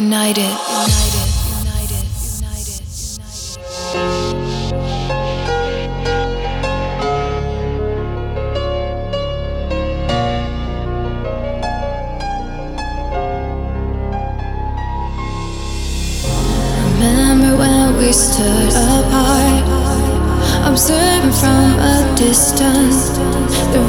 united. Remember when we stood apart, observing from a distance. The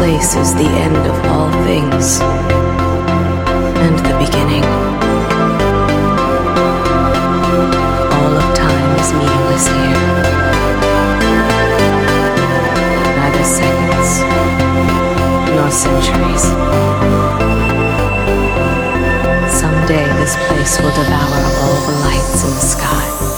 place is the end of all things and the beginning. All of time is meaningless here. Neither seconds nor centuries. Someday this place will devour all the lights in the sky.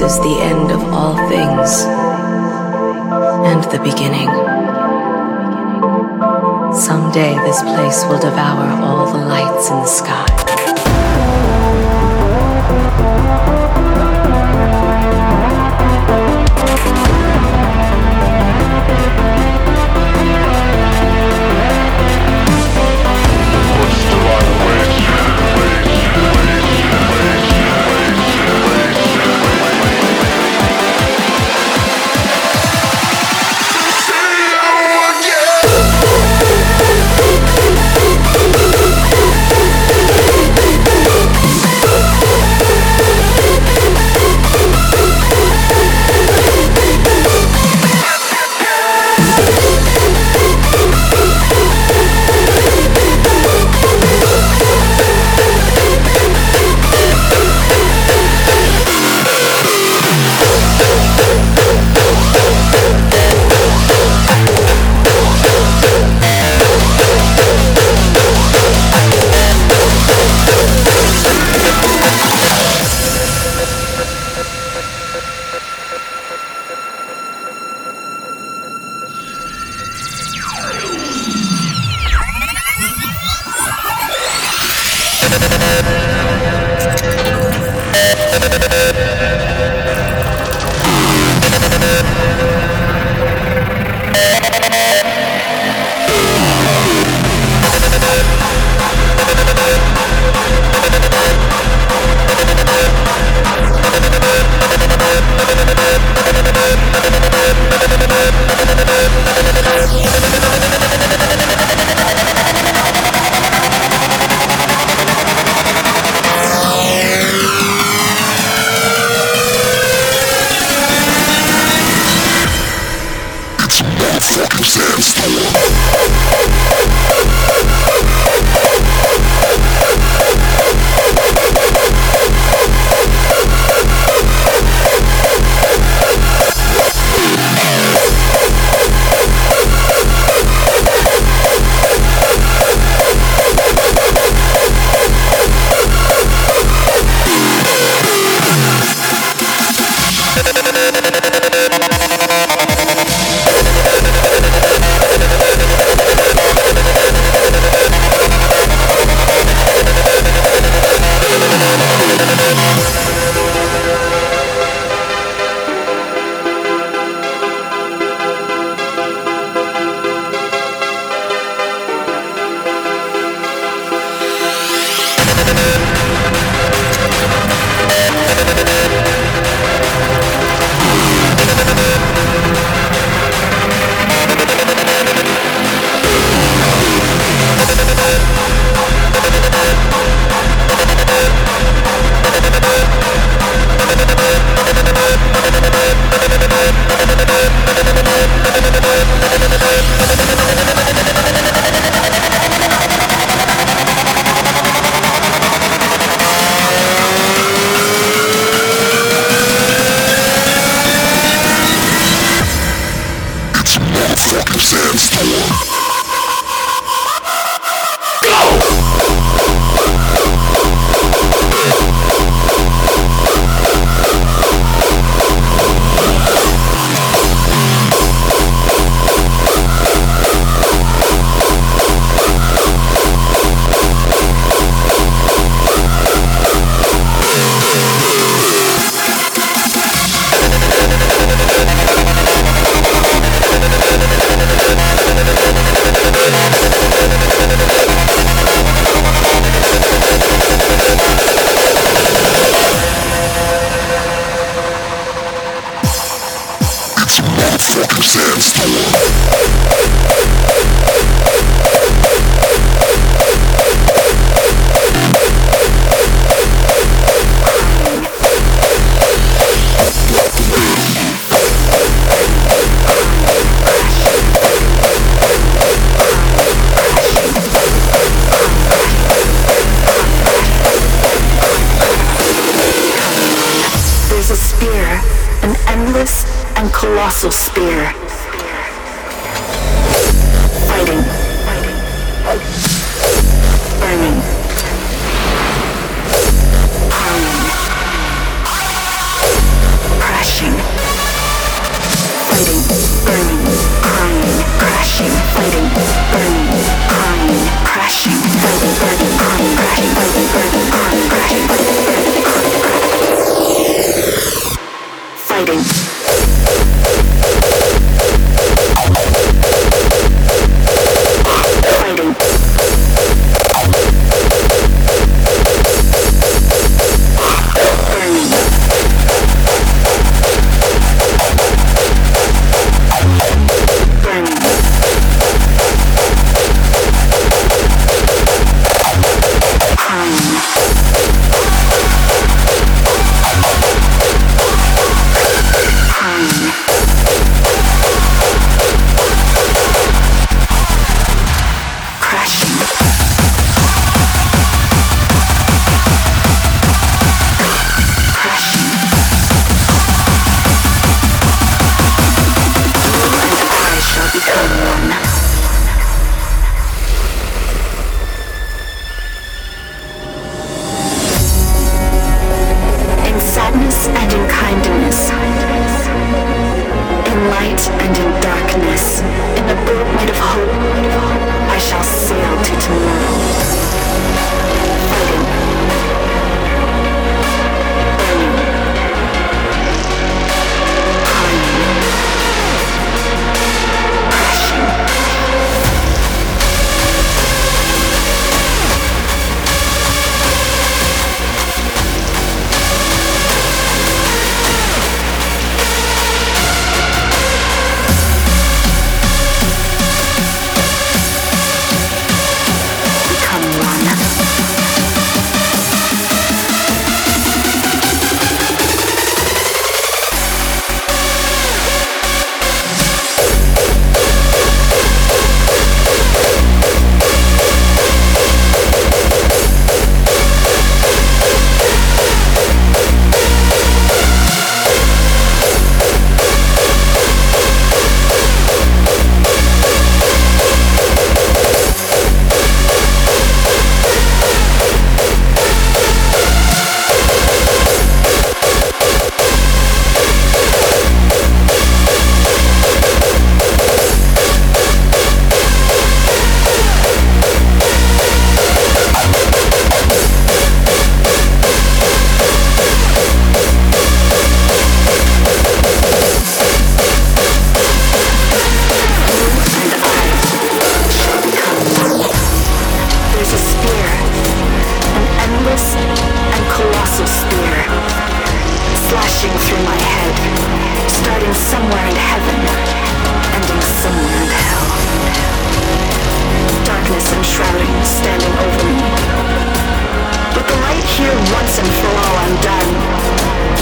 Is the end of all things and the beginning. Someday this place will devour all the lights in the sky.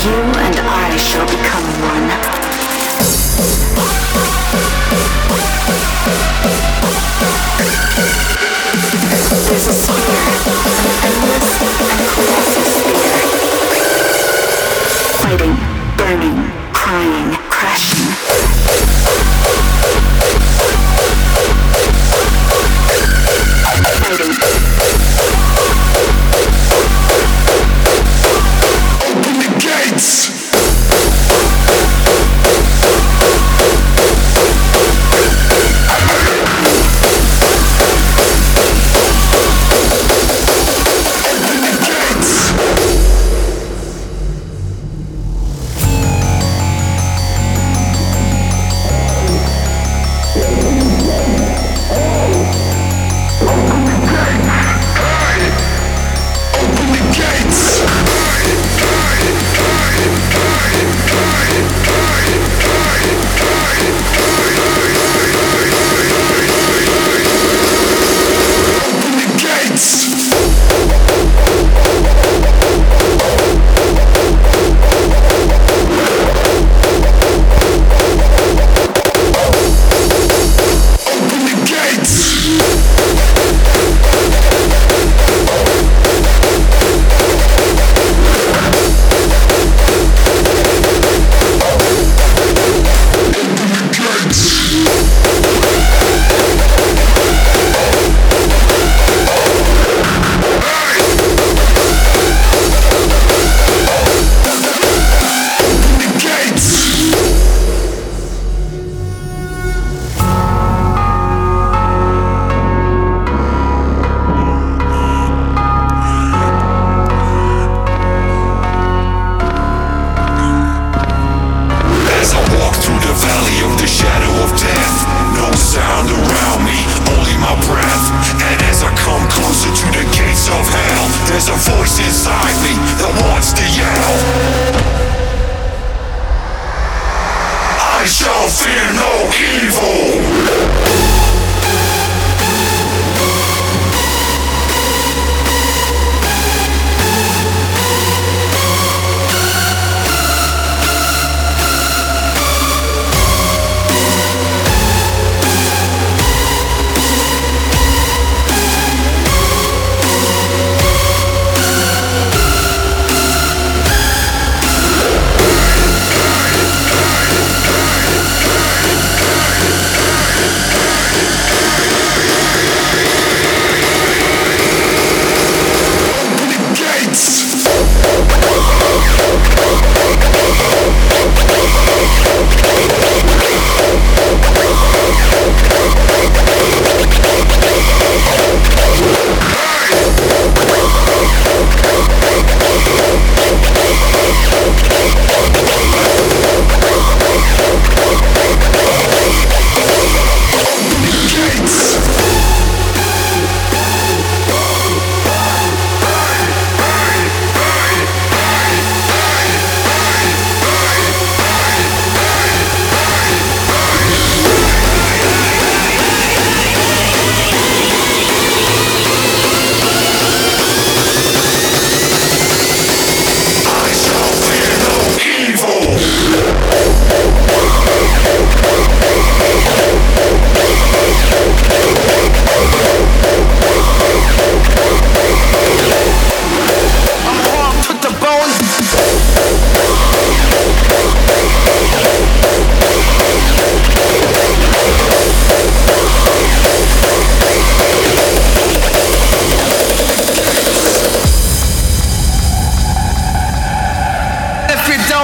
You and I shall become one. There's a.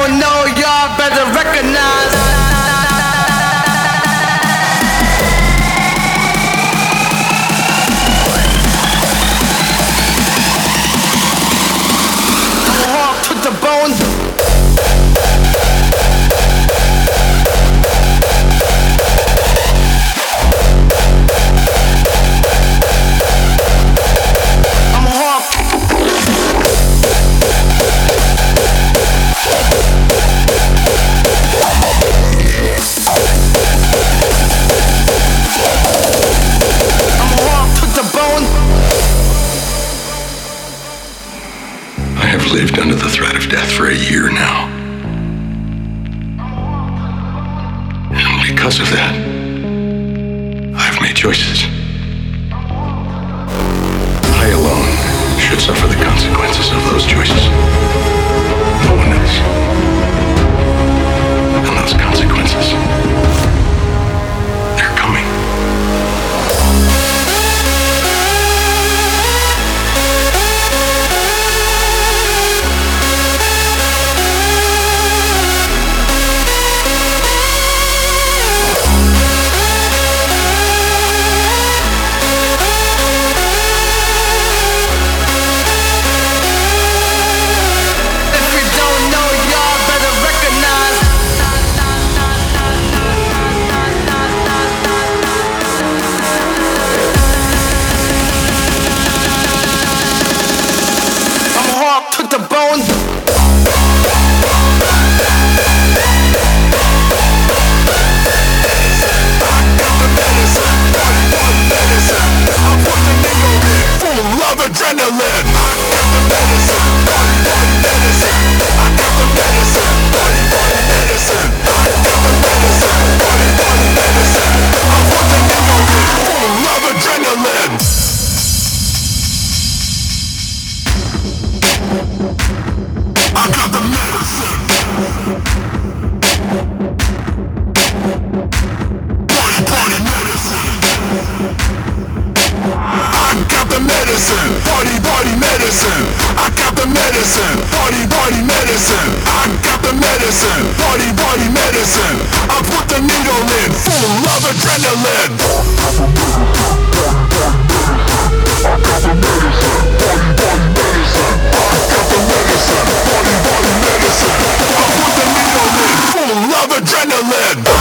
don't know, y'all better recognize. bones Berlin.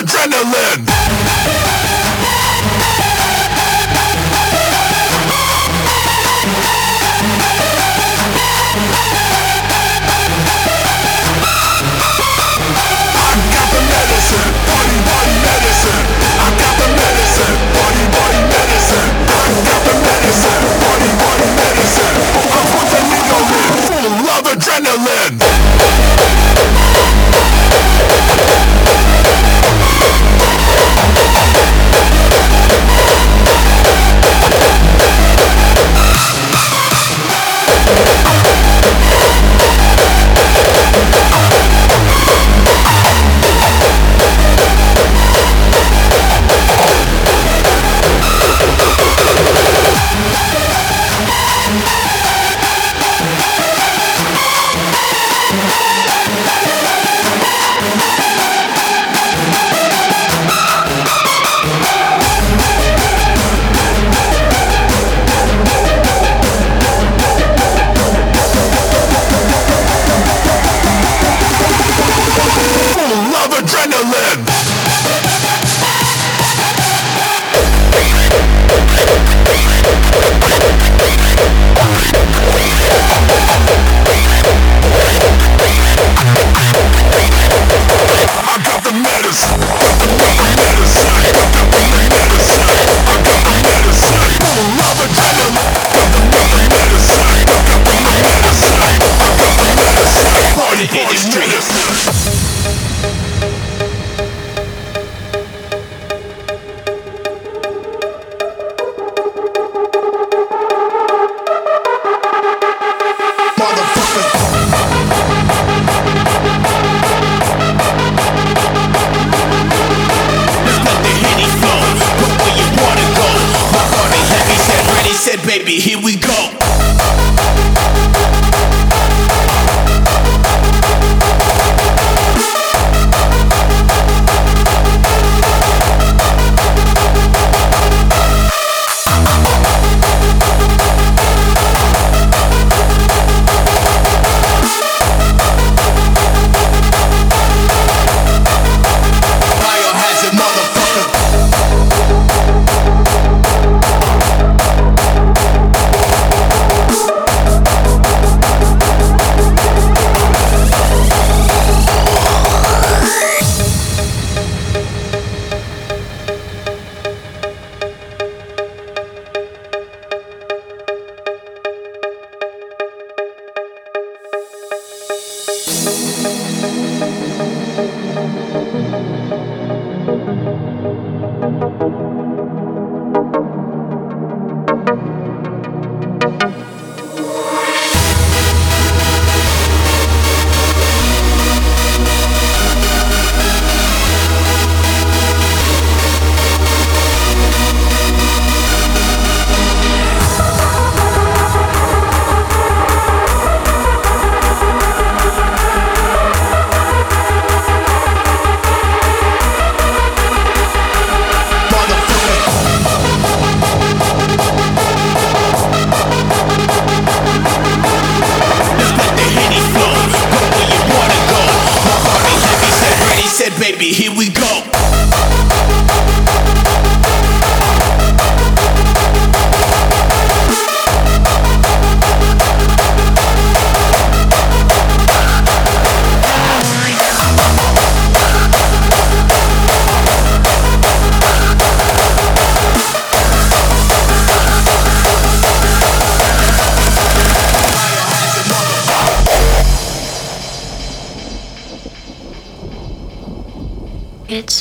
adrenaline.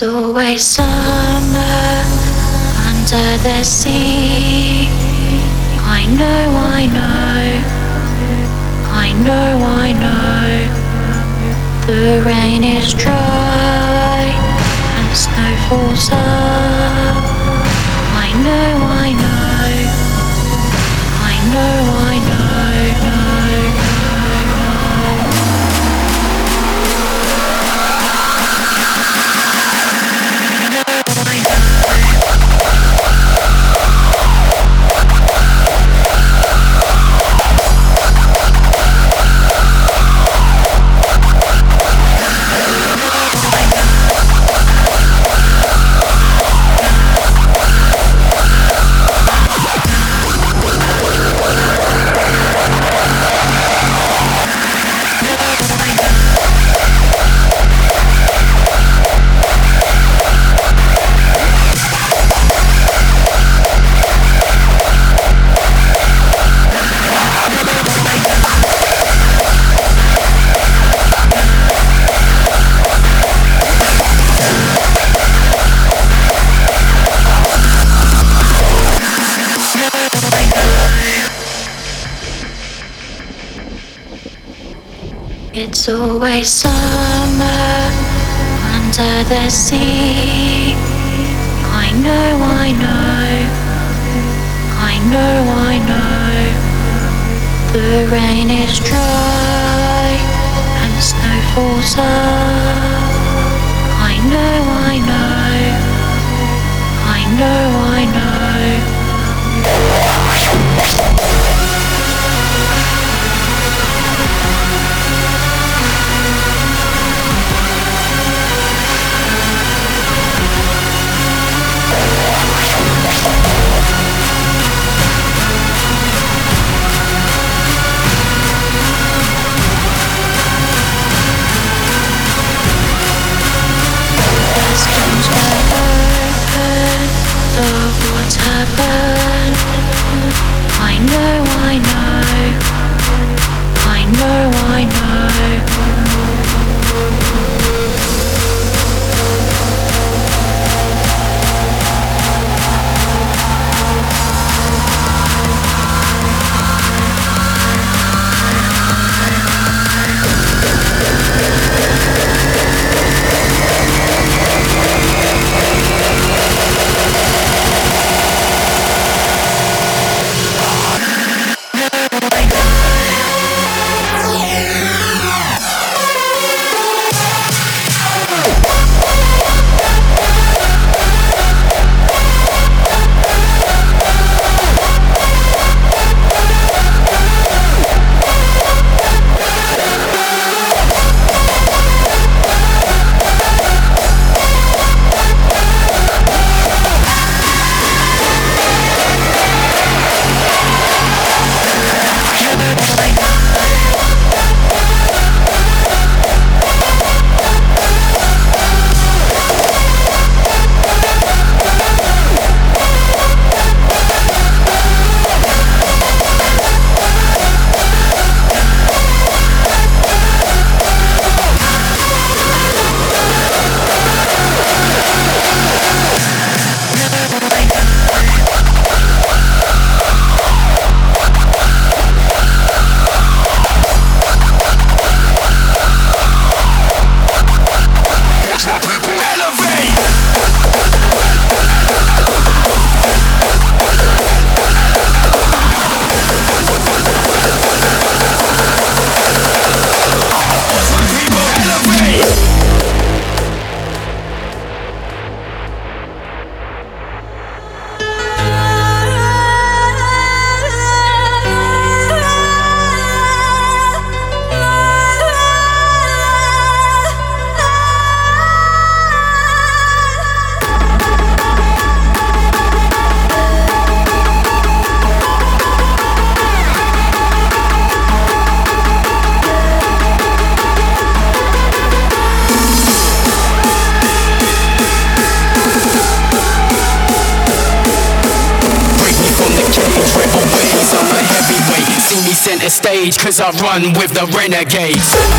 Always summer under the sea. I know, I know, I know, I know. The rain is dry and snow falls up. I know, I know, I know, It's always summer under the sea. I know, I know, I know, I know. The rain is dry and snow falls up. I know, I know, I know, I know. I know, I know, I know, I stage, cause I run with the renegades.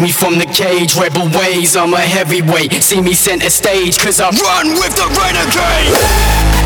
Me from the cage, rebel ways, I'm a heavyweight. See me center stage, cause I run with the renegade.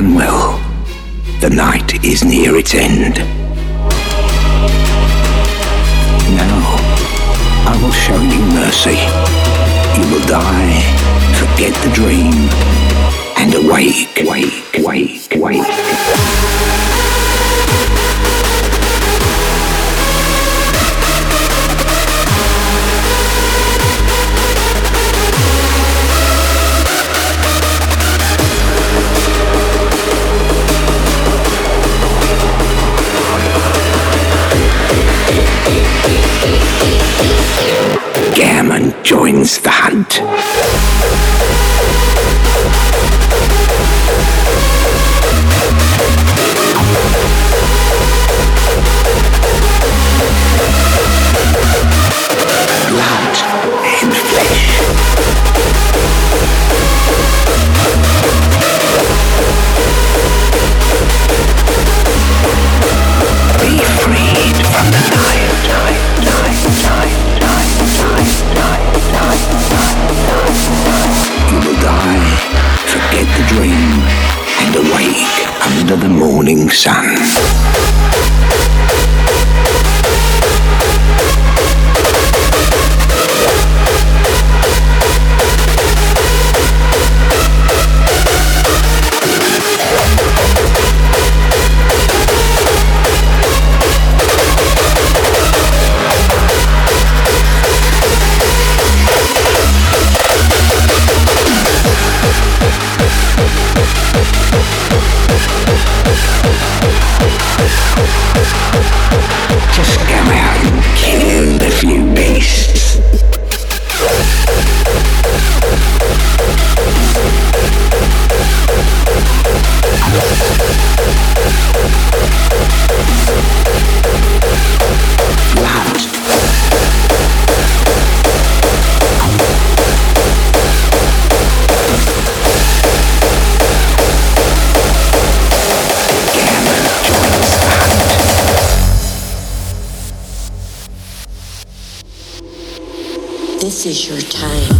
done well. The night is near its end. Now, I will show you mercy. You will die, forget the dream, and awake, wake, wake, wake. Gammon joins the hunt. under the morning sun. This is your time.